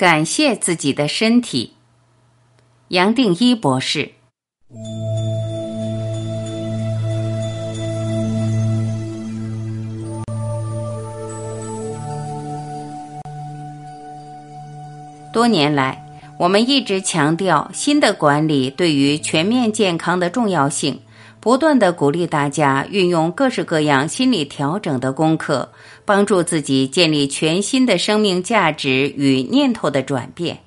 感谢自己的身体。杨定一博士。多年来，我们一直强调新的管理对于全面健康的重要性，不断的鼓励大家运用各式各样心理调整的功课，帮助自己建立全新的生命价值与念头的转变。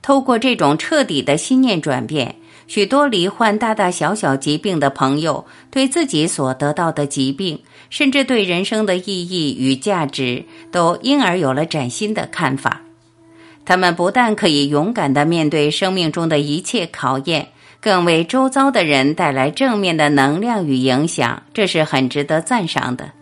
透过这种彻底的心念转变，许多罹患大大小小疾病的朋友，对自己所得到的疾病，甚至对人生的意义与价值，都因而有了崭新的看法。他们不但可以勇敢地面对生命中的一切考验，更为周遭的人带来正面的能量与影响，这是很值得赞赏的。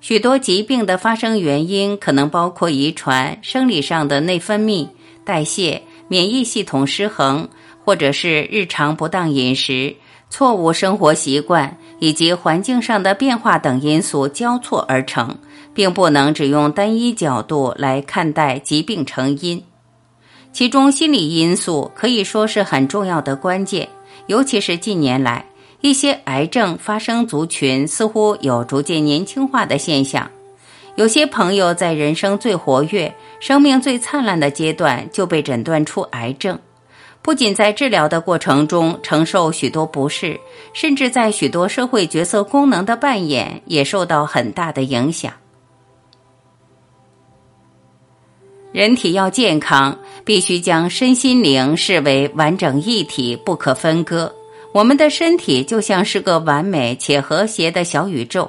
许多疾病的发生原因可能包括遗传、生理上的内分泌、代谢、免疫系统失衡，或者是日常不当饮食、错误生活习惯以及环境上的变化等因素交错而成。并不能只用单一角度来看待疾病成因，其中心理因素可以说是很重要的关键。尤其是近年来，一些癌症发生族群似乎有逐渐年轻化的现象。有些朋友在人生最活跃、生命最灿烂的阶段就被诊断出癌症，不仅在治疗的过程中承受许多不适，甚至在许多社会角色功能的扮演也受到很大的影响。人体要健康，必须将身心灵视为完整一体，不可分割。我们的身体就像是个完美且和谐的小宇宙，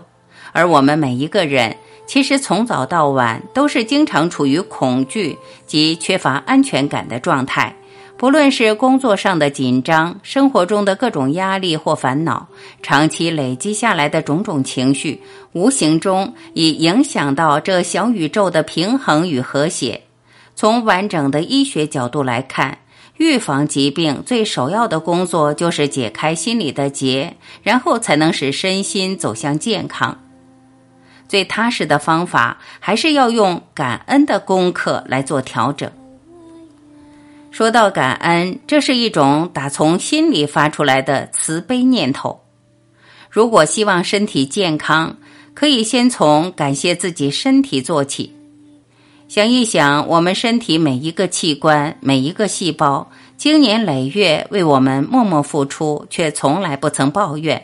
而我们每一个人其实从早到晚都是经常处于恐惧及缺乏安全感的状态。不论是工作上的紧张，生活中的各种压力或烦恼，长期累积下来的种种情绪，无形中已影响到这小宇宙的平衡与和谐。从完整的医学角度来看，预防疾病最首要的工作就是解开心理的结，然后才能使身心走向健康。最踏实的方法还是要用感恩的功课来做调整。说到感恩，这是一种打从心里发出来的慈悲念头。如果希望身体健康，可以先从感谢自己身体做起。想一想，我们身体每一个器官、每一个细胞，经年累月为我们默默付出，却从来不曾抱怨；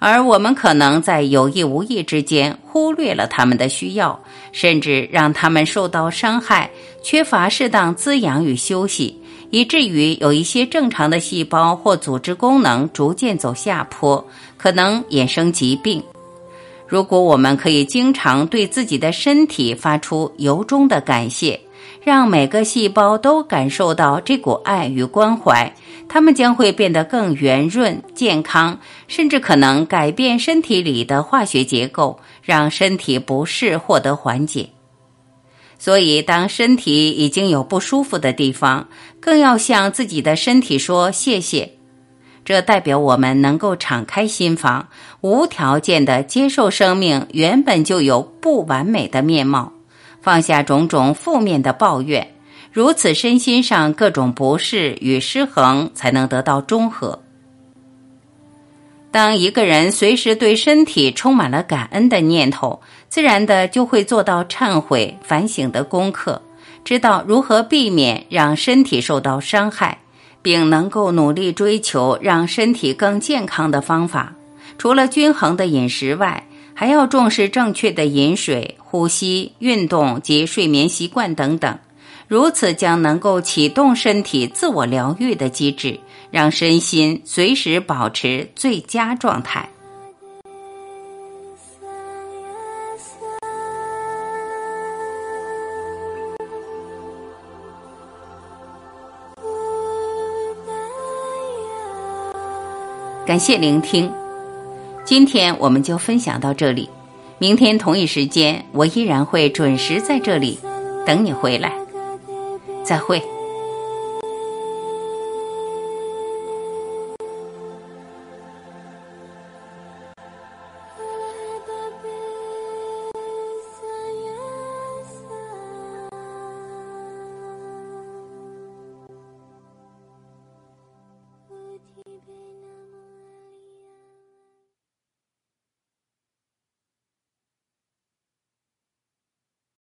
而我们可能在有意无意之间忽略了他们的需要，甚至让他们受到伤害，缺乏适当滋养与休息，以至于有一些正常的细胞或组织功能逐渐走下坡，可能衍生疾病。如果我们可以经常对自己的身体发出由衷的感谢，让每个细胞都感受到这股爱与关怀，它们将会变得更圆润、健康，甚至可能改变身体里的化学结构，让身体不适获得缓解。所以，当身体已经有不舒服的地方，更要向自己的身体说谢谢。这代表我们能够敞开心房，无条件的接受生命原本就有不完美的面貌，放下种种负面的抱怨，如此身心上各种不适与失衡才能得到中和。当一个人随时对身体充满了感恩的念头，自然的就会做到忏悔反省的功课，知道如何避免让身体受到伤害。并能够努力追求让身体更健康的方法，除了均衡的饮食外，还要重视正确的饮水、呼吸、运动及睡眠习惯等等。如此将能够启动身体自我疗愈的机制，让身心随时保持最佳状态。感谢聆听，今天我们就分享到这里。明天同一时间，我依然会准时在这里等你回来。再会。